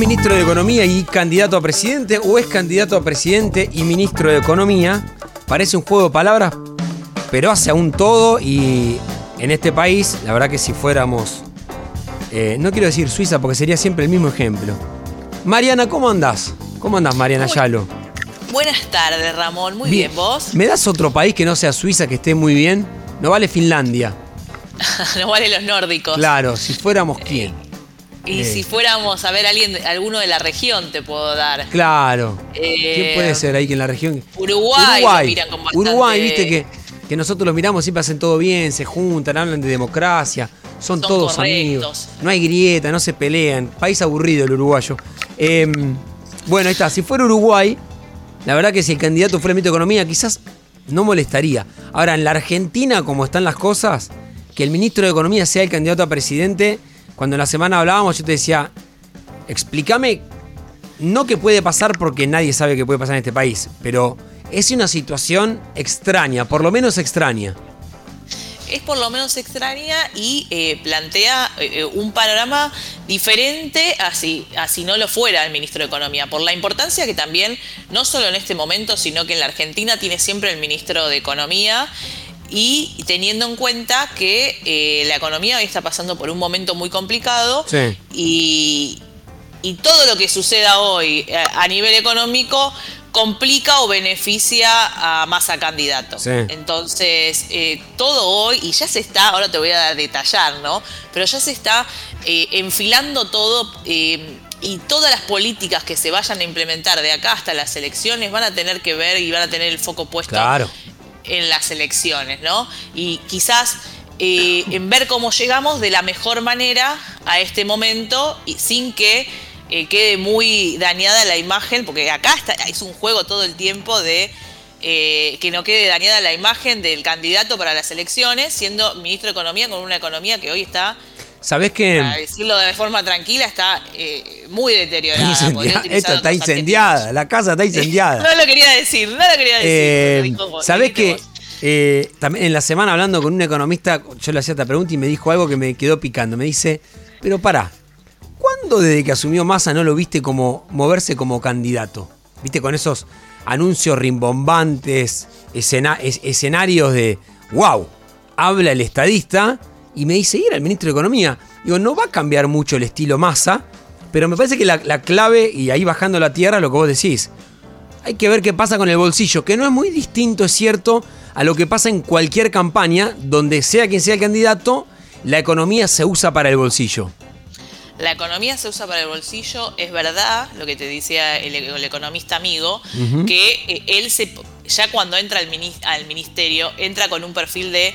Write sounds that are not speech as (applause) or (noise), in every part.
¿Es ministro de Economía y candidato a presidente o es candidato a presidente y ministro de Economía? Parece un juego de palabras, pero hace aún todo y en este país, la verdad que si fuéramos, eh, no quiero decir Suiza porque sería siempre el mismo ejemplo. Mariana, ¿cómo andás? ¿Cómo andás, Mariana Yalo? Buenas tardes, Ramón. Muy bien, ¿vos? ¿Me das otro país que no sea Suiza que esté muy bien? No vale Finlandia. (laughs) no vale los nórdicos. Claro, si fuéramos quién. Y Eh. si fuéramos a ver a alguien, alguno de la región, te puedo dar. Claro. Eh, ¿Quién puede ser ahí que en la región? Uruguay, lo miran con bastante- Uruguay, viste que, que nosotros los miramos, siempre hacen todo bien, se juntan, hablan de democracia, son, Son todos correctos. amigos. No hay grieta, no se pelean. País aburrido el uruguayo. Eh, bueno, ahí está. Si fuera Uruguay, la verdad que si el candidato fuera ministro de Economía, quizás no molestaría. Ahora, en la Argentina, como están las cosas, que el ministro de Economía sea el candidato a presidente, cuando en la semana hablábamos, yo te decía, explícame, no qué puede pasar porque nadie sabe qué puede pasar en este país, pero es una situación extraña, por lo menos extraña. Es por lo menos extraña y eh, plantea eh, un panorama diferente a si, a si no lo fuera el ministro de Economía, por la importancia que también, no solo en este momento, sino que en la Argentina tiene siempre el ministro de Economía y teniendo en cuenta que eh, la economía hoy está pasando por un momento muy complicado Sí. y, y todo lo que suceda hoy eh, a nivel económico complica o beneficia a más a candidato. Sí. Entonces, eh, todo hoy, y ya se está, ahora te voy a detallar, ¿no? Pero ya se está eh, enfilando todo y todas las políticas que se vayan a implementar de acá hasta las elecciones van a tener que ver y van a tener el foco puesto Claro. En las elecciones, ¿no? Y quizás eh, en ver cómo llegamos de la mejor manera a este momento y sin que eh, quede muy dañada la imagen, porque acá está, es un juego todo el tiempo de eh, que no quede dañada la imagen del candidato para las elecciones, siendo ministro de Economía con una economía que hoy está, ¿Sabés que para decirlo de forma tranquila, está eh, muy deteriorada. Incendia- Esto está incendiada, la casa está incendiada. (laughs) No lo quería decir, no lo quería decir. Eh, ¿Sabés que eh, también en la semana hablando con un economista, yo le hacía esta pregunta y me dijo algo que me quedó picando. Me dice, pero pará, ¿cuándo desde que asumió Massa no lo viste como moverse como candidato? ¿Viste con esos anuncios rimbombantes, escena- es- escenarios de, wow, habla el estadista y me dice, y era el ministro de Economía. Digo, no va a cambiar mucho el estilo Massa, pero me parece que la, la clave, y ahí bajando la tierra, lo que vos decís, hay que ver qué pasa con el bolsillo, que no es muy distinto, es cierto, a lo que pasa en cualquier campaña, donde sea quien sea el candidato, la economía se usa para el bolsillo. La economía se usa para el bolsillo, es verdad lo que te decía el, el economista amigo, que eh, él se, ya cuando entra al, al ministerio, entra con un perfil de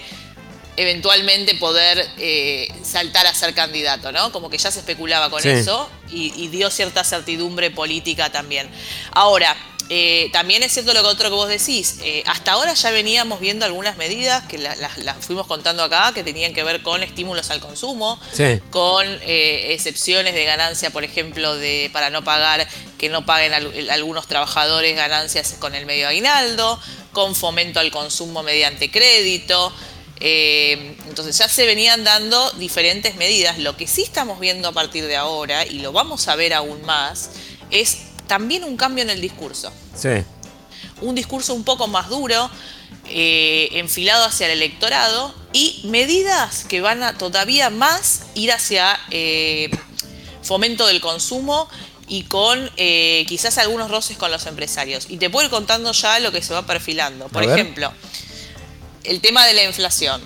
eventualmente poder eh, saltar a ser candidato, ¿no? Como que ya se especulaba con Sí. eso y, y dio cierta certidumbre política también. Ahora, eh, también es cierto lo que otro que vos decís. eh, hasta ahora ya veníamos viendo algunas medidas que la- las fuimos contando acá, que tenían que ver con estímulos al consumo, Sí. con excepciones de ganancia, por ejemplo, de para no pagar, que no paguen al- algunos trabajadores ganancias con el medio aguinaldo, con fomento al consumo mediante crédito. Eh, entonces ya se venían dando diferentes medidas. Lo que sí estamos viendo a partir de ahora, y lo vamos a ver aún más, es también un cambio en el discurso Sí. un discurso un poco más duro, eh, enfilado hacia el electorado y medidas que van a todavía más ir hacia eh, fomento del consumo y con quizás algunos roces con los empresarios. Y te puedo ir contando ya lo que se va perfilando. Por ejemplo, el tema de la inflación.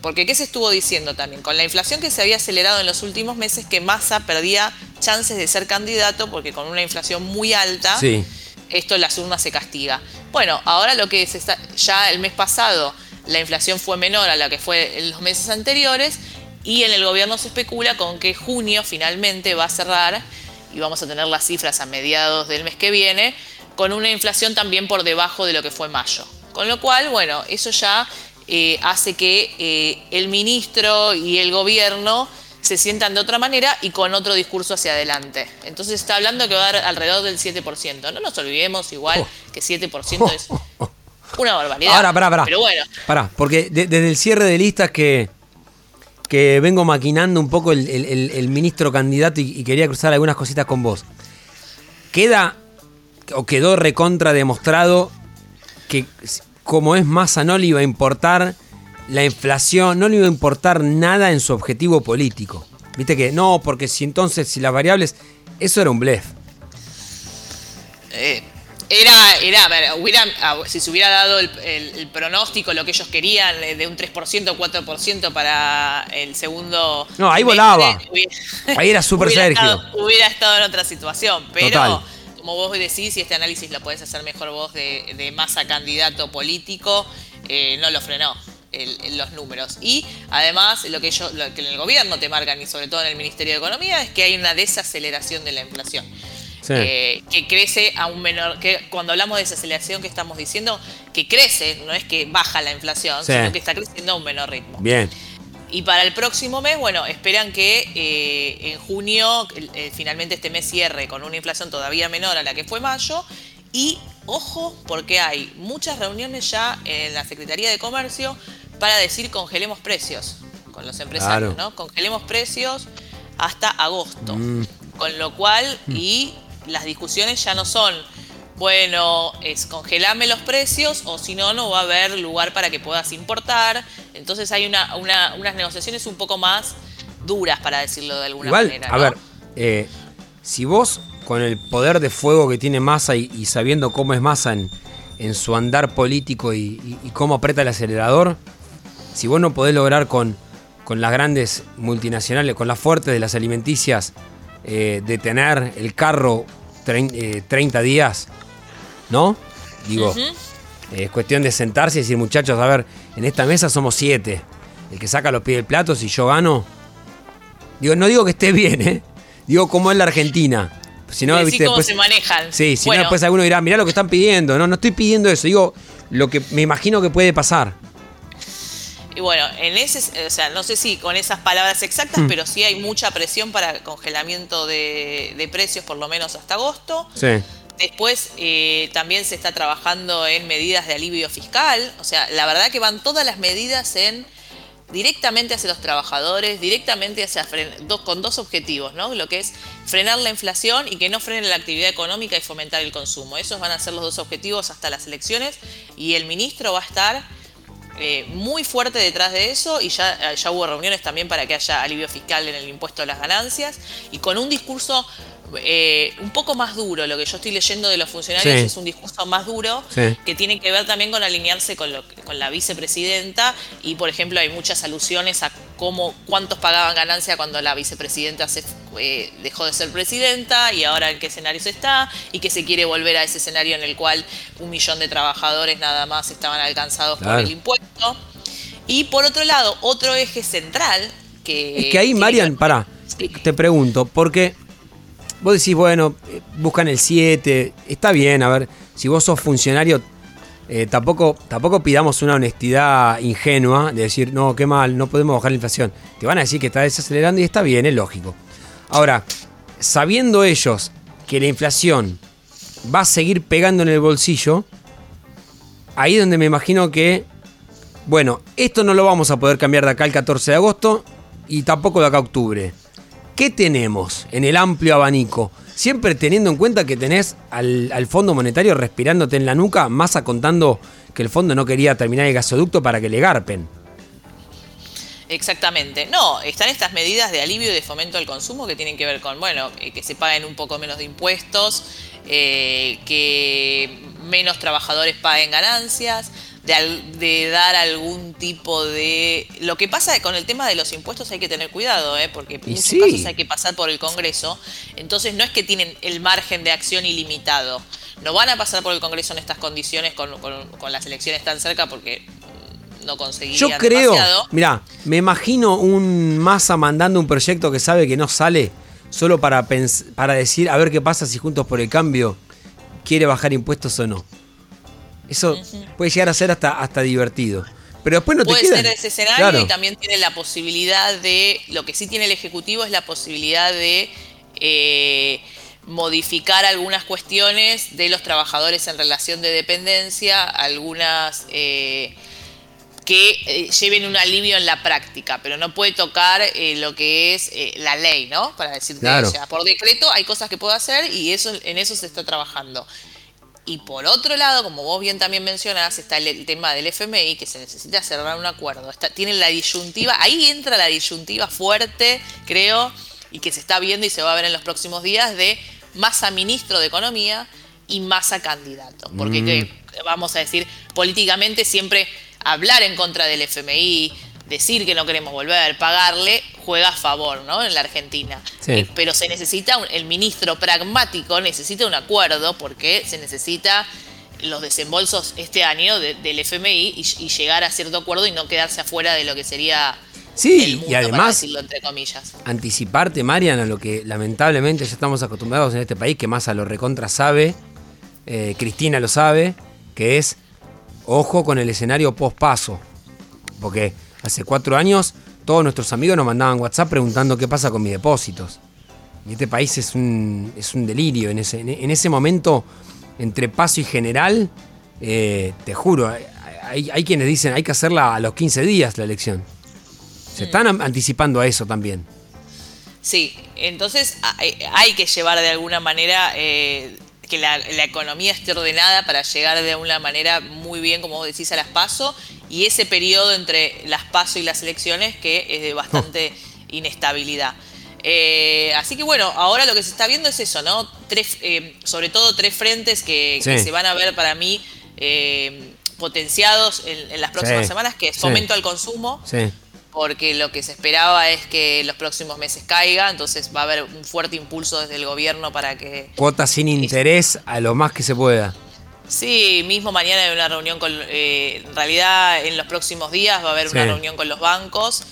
Porque ¿qué se estuvo diciendo también? Con la inflación que se había acelerado en los últimos meses, que Massa perdía chances de ser candidato porque con una inflación muy alta, Sí. esto en las urnas se castiga. Bueno, ahora lo que se está, ya el mes pasado la inflación fue menor a la que fue en los meses anteriores y en el gobierno se especula con que junio finalmente va a cerrar y vamos a tener las cifras a mediados del mes que viene con una inflación también por debajo de lo que fue mayo. Con lo cual, bueno, eso ya eh, hace que eh, el ministro y el gobierno se sientan de otra manera y con otro discurso hacia adelante. Entonces está hablando que va a dar alrededor del 7%. No nos olvidemos igual Oh. que 7% es una barbaridad. Ahora, pará, pará. Pero bueno, Pará, porque de- desde el cierre de listas que, que vengo maquinando un poco el, el- el ministro candidato y, y quería cruzar algunas cositas con vos. Queda o quedó recontra demostrado que como es masa no le iba a importar la inflación, no le iba a importar nada en su objetivo político. Viste que no, porque si entonces, si las variables, eso era un blef. Eh, era, era, a ver, hubiera- si se hubiera dado el, el- el pronóstico, lo que ellos querían, eh, de un 3% o 4% para el segundo. No, ahí volaba. hubiera- Ahí era (laughs) súper Sergio. estado- hubiera estado en otra situación, pero Total. Como vos decís, y este análisis lo podés hacer mejor vos de, de masa candidato político, eh, no lo frenó. el- los números y además lo que ellos lo que en el gobierno te marcan y sobre todo en el Ministerio de Economía es que hay una desaceleración de la inflación Sí. eh, que crece a un menor, que cuando hablamos de desaceleración que estamos diciendo, que crece, no es que baja la inflación, Sí. sino que está creciendo a un menor ritmo. Bien. Y para el próximo mes, bueno, esperan que eh, en junio eh, finalmente este mes cierre con una inflación todavía menor a la que fue mayo. Y ojo, porque hay muchas reuniones ya en la Secretaría de Comercio para decir congelemos precios con los empresarios, Claro. ¿no? Congelemos precios hasta agosto. Mm. Con lo cual, y las discusiones ya no son, bueno, es congelame los precios o si no, no va a haber lugar para que puedas importar. Entonces hay una, una- unas negociaciones un poco más duras, para decirlo de alguna Igual, manera. a ver, eh, si vos con el poder de fuego que tiene Massa y, y sabiendo cómo es Massa en, en su andar político y, y- y cómo aprieta el acelerador, si vos no podés lograr con, con las grandes multinacionales, con las fuertes de las alimenticias, eh, detener el carro trein- eh, 30 días, ¿no? Digo. Es cuestión de sentarse y decir, muchachos, a ver, en esta mesa somos siete. El que saca los pies del plato, si yo gano. Digo, no digo que esté bien, ¿eh? Digo, cómo es la Argentina. Si no, viste, cómo después- se manejan. Sí, si Bueno, no, después alguno dirá, mirá lo que están pidiendo. No, no estoy pidiendo eso. Digo, lo que me imagino que puede pasar. Y bueno, en ese, o sea, no sé si con esas palabras exactas, Hmm. pero sí hay mucha presión para congelamiento de, de precios, por lo menos hasta agosto. Sí. Después eh, también se está trabajando en medidas de alivio fiscal. O sea, la verdad que van todas las medidas en directamente hacia los trabajadores, directamente hacia con dos objetivos, ¿no? Lo que es frenar la inflación y que no frene la actividad económica y fomentar el consumo. Esos van a ser los dos objetivos hasta las elecciones y el ministro va a estar eh, muy fuerte detrás de eso y ya, ya hubo reuniones también para que haya alivio fiscal en el impuesto a las ganancias y con un discurso eh, un poco más duro, lo que yo estoy leyendo de los funcionarios Sí. es un discurso más duro Sí. que tiene que ver también con alinearse con, lo- con la vicepresidenta y por ejemplo hay muchas alusiones a cómo cuántos pagaban ganancia cuando la vicepresidenta se, eh, dejó de ser presidenta y ahora en qué escenarios está y que se quiere volver a ese escenario en el cual un millón de trabajadores nada más estaban alcanzados Claro. por el impuesto. Y por otro lado, otro eje central que... Es que ahí, Marian, ver- pará, te pregunto, porque vos decís, bueno, eh, buscan el 7, está bien, a ver, si vos sos funcionario, eh, tampoco, tampoco pidamos una honestidad ingenua de decir, no, qué mal, no podemos bajar la inflación. Te van a decir que está desacelerando y está bien, es lógico. Ahora, sabiendo ellos que la inflación va a seguir pegando en el bolsillo, ahí es donde me imagino que bueno, esto no lo vamos a poder cambiar de acá el 14 de agosto y tampoco de acá a octubre. ¿Qué tenemos en el amplio abanico? Siempre teniendo en cuenta que tenés al, Fondo Monetario respirándote en la nuca, más contando que el fondo no quería terminar el gasoducto para que le garpen. Exactamente. No, están estas medidas de alivio y de fomento al consumo que tienen que ver con, bueno, eh, que se paguen un poco menos de impuestos, eh, que menos trabajadores paguen ganancias, de, dar algún tipo de... Lo que pasa con el tema de los impuestos hay que tener cuidado, ¿eh? porque en muchos sí. casos hay que pasar por el Congreso, entonces no es que tienen el margen de acción ilimitado. No van a pasar por el Congreso en estas condiciones con, con- con las elecciones tan cerca porque no conseguirían Yo creo, demasiado. mirá, me imagino un Massa mandando un proyecto que sabe que no sale solo para, para decir a ver qué pasa si Juntos por el Cambio quiere bajar impuestos o no. Eso puede llegar a ser hasta, hasta divertido. Pero después no te Puede ser ese escenario Claro. y también tiene la posibilidad de, lo que sí tiene el Ejecutivo es la posibilidad de eh, modificar algunas cuestiones de los trabajadores en relación de dependencia, algunas... eh, que eh, lleven un alivio en la práctica, pero no puede tocar eh, lo que es eh, la ley, ¿no? Para decir Claro. o sea, por decreto hay cosas que puede hacer y eso en eso se está trabajando. Y por otro lado, como vos bien también mencionás, está el, el tema del FMI, que se necesita cerrar un acuerdo. Está, tiene la disyuntiva, ahí entra la disyuntiva fuerte, creo, y que se está viendo y se va a ver en los próximos días de masa ministro de Economía y masa candidato. Porque, Mm. que, vamos a decir, políticamente siempre hablar en contra del FMI, decir que no queremos volver, pagarle, juega a favor, ¿no? En la Argentina. Sí. Eh, pero se necesita, un- el ministro pragmático necesita un acuerdo porque se necesita los desembolsos este año de- del FMI y, y llegar a cierto acuerdo y no quedarse afuera de lo que sería Sí, el mundo, y para además decirlo entre comillas. anticiparte, Marian, a lo que lamentablemente ya estamos acostumbrados en este país, que más a lo recontra sabe, eh, Cristina lo sabe, que es ojo con el escenario post-paso. Porque hace cuatro años todos nuestros amigos nos mandaban WhatsApp preguntando qué pasa con mis depósitos. Y este país es un, es un delirio. En ese, en ese momento, entre paso y general, eh, te juro, hay, hay- quienes dicen hay que hacerla a los 15 días la elección. Se están am- anticipando a eso también. Sí, entonces hay, hay que llevar de alguna manera eh, que la, la economía esté ordenada para llegar de alguna manera muy bien, como vos decís, a las PASO y ese periodo entre las PASO y las elecciones que es de bastante inestabilidad. Eh, así que bueno, ahora lo que se está viendo es eso, ¿no? Tres, eh, sobre todo tres frentes que, que Sí. se van a ver para mí eh, potenciados en, en las próximas Sí, semanas, que es sí. fomento al consumo, Sí. porque lo que se esperaba es que los próximos meses caiga, entonces va a haber un fuerte impulso desde el gobierno para que... Cuotas sin interés a lo más que se pueda. Sí, mismo mañana hay una reunión con... eh, en realidad en los próximos días va a haber una reunión con los bancos,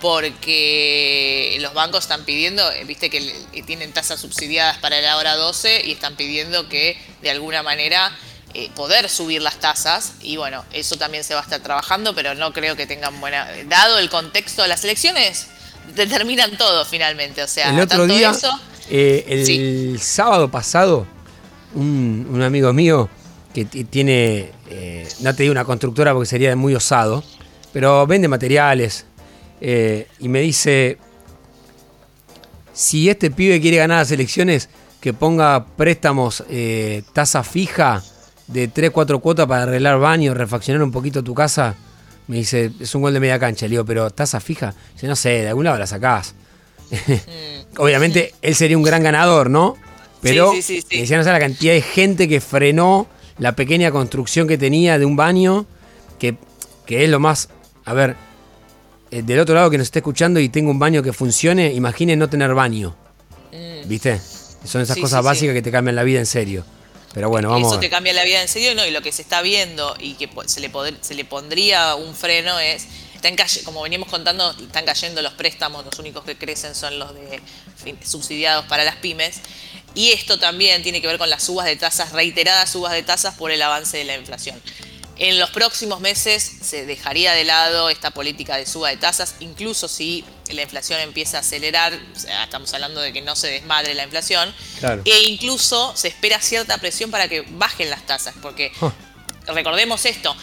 porque los bancos están pidiendo, eh, viste que que tienen tasas subsidiadas para la hora 12 y están pidiendo que de alguna manera eh, poder subir las tasas. Y bueno, eso también se va a estar trabajando, pero no creo que tengan buena... Dado el contexto de las elecciones, determinan todo finalmente, o sea, el otro tanto día, eso... eh, el Sí. sábado pasado, un, un amigo mío que ti- tiene, eh, no te digo una constructora porque sería muy osado, pero vende materiales eh, y me dice, si este pibe quiere ganar las elecciones, que ponga préstamos eh, tasa fija de 3, 4 cuotas para arreglar baños, refaccionar un poquito tu casa. Me dice, es un gol de media cancha. Le digo, pero tasa fija. Dice, no sé, de algún lado la sacás. (laughs) Obviamente él sería un gran ganador, ¿no? Pero Sí, sí, sí, sí. me decía, no sé la cantidad de gente que frenó la pequeña construcción que tenía de un baño, que, que es lo más... A ver, eh, del otro lado que nos esté escuchando y tengo un baño que funcione, imagine no tener baño. ¿Viste? Son esas Mm. Sí, cosas sí, básicas sí. que te cambian la vida en serio. Pero bueno, vamos Eso te cambia la vida en serio, ¿no? Y lo que se está viendo y que se le, se le pondría un freno es, están como venimos contando, están cayendo los préstamos, los únicos que crecen son los de subsidiados para las pymes. Y esto también tiene que ver con las subas de tasas, reiteradas subas de tasas por el avance de la inflación. En los próximos meses se dejaría de lado esta política de suba de tasas, incluso si la inflación empieza a acelerar, estamos hablando de que no se desmadre la inflación, Claro. e incluso se espera cierta presión para que bajen las tasas, porque Oh. recordemos esto,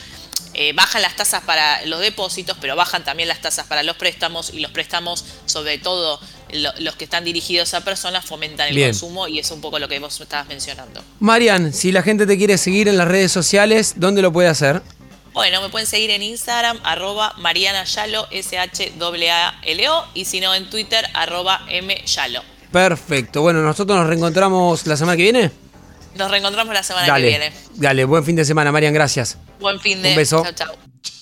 eh, bajan las tasas para los depósitos, pero bajan también las tasas para los préstamos y los préstamos, sobre todo lo- los que están dirigidos a personas, fomentan el Bien. consumo y es un poco lo que vos estabas mencionando. Marian, si la gente te quiere seguir en las redes sociales, ¿dónde lo puede hacer? Bueno, me pueden seguir en Instagram, arroba Mariana Yalo, S-H-A-L-O, y si no en Twitter, arroba M Yalo. Perfecto. Bueno, nosotros nos reencontramos la semana que viene. Nos reencontramos la semana dale, que viene. dale, buen fin de semana, Marian, gracias. Buen fin de Un beso. Chau, chau.